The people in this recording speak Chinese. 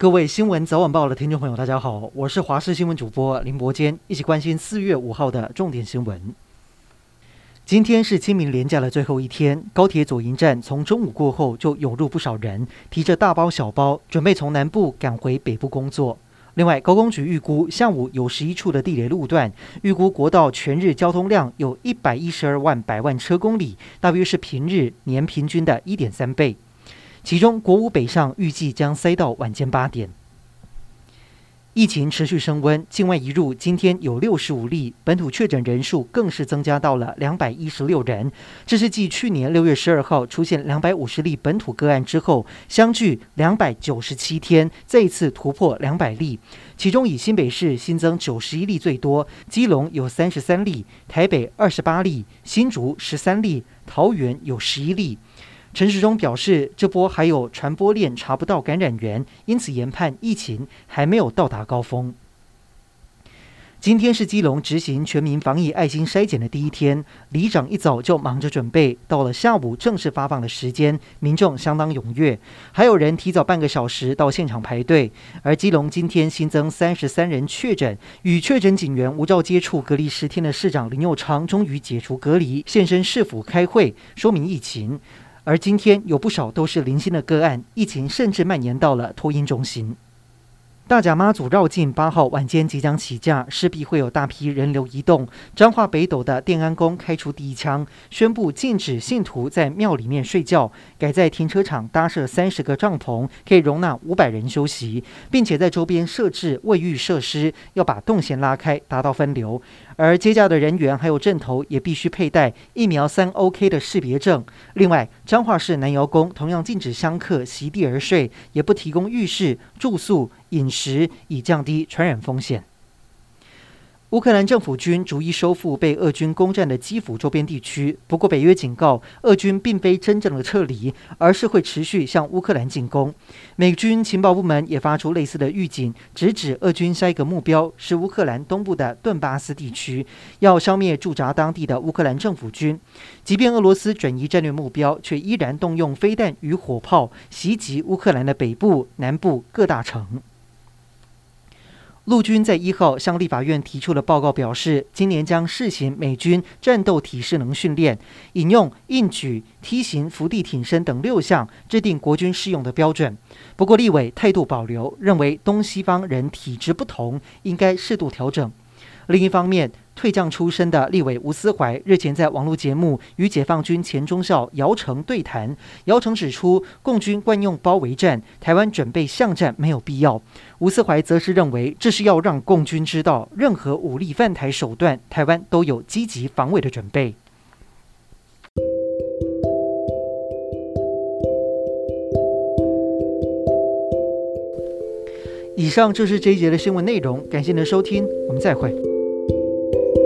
各位新闻早晚报的听众朋友，大家好，我是华视新闻主播林伯坚，一起关心四月五号的重点新闻。今天是清明连假的最后一天，高铁左营站从中午过后就涌入不少人，提着大包小包，准备从南部赶回北部工作。另外，高公局预估下午有十一处的地雷路段，预估国道全日交通量有一百一十二万百万车公里，大约是平日年平均的一点三倍。其中，国五北上预计将塞到晚间八点。疫情持续升温，境外移入今天有六十五例，本土确诊人数更是增加到了两百一十六人。这是继去年六月十二号出现两百五十例本土个案之后，相距两百九十七天，再一次突破两百例。其中以新北市新增九十一例最多，基隆有三十三例，台北二十八例，新竹十三例，桃园有十一例。陈时中表示，这波还有传播链查不到感染源，因此研判疫情还没有到达高峰。今天是基隆执行全民防疫爱心筛检的第一天，里长一早就忙着准备。到了下午正式发放的时间，民众相当踊跃，还有人提早半个小时到现场排队。而基隆今天新增三十三人确诊，与确诊警员无照接触隔离十天的市长林佑昌终于解除隔离，现身市府开会说明疫情。而今天有不少都是零星的个案，疫情甚至蔓延到了托婴中心。大甲妈祖绕境八号晚间即将起驾，势必会有大批人流移动。彰化北斗的电安宫开出第一枪，宣布禁止信徒在庙里面睡觉，改在停车场搭设三十个帐篷，可以容纳五百人休息，并且在周边设置卫浴设施，要把动线拉开，达到分流。而接驾的人员还有阵头也必须佩戴疫苗三 OK 的识别证。另外，彰化市南瑶宫同样禁止香客席地而睡，也不提供浴室住宿。饮食以降低传染风险。乌克兰政府军逐一收复被俄军攻占的基辅周边地区，不过北约警告，俄军并非真正的撤离，而是会持续向乌克兰进攻。美军情报部门也发出类似的预警，直指俄军下一个目标是乌克兰东部的顿巴斯地区，要消灭驻扎当地的乌克兰政府军。即便俄罗斯转移战略目标，却依然动用飞弹与火炮袭击乌克兰的北部、南部各大城。陆军在一号向立法院提出了报告表示，今年将试行美军战斗体适能训练，引用硬举、梯形、伏地挺身等六项，制定国军适用的标准。不过，立委态度保留，认为东西方人体质不同，应该适度调整。另一方面，退将出身的立委吴思怀日前在网络节目与解放军前中校姚成对谈。姚成指出，共军惯用包围战，台湾准备巷战没有必要。吴思怀则是认为，这是要让共军知道，任何武力犯台手段，台湾都有积极防卫的准备。以上就是这一节的新闻内容，感谢您的收听，我们再会。thank you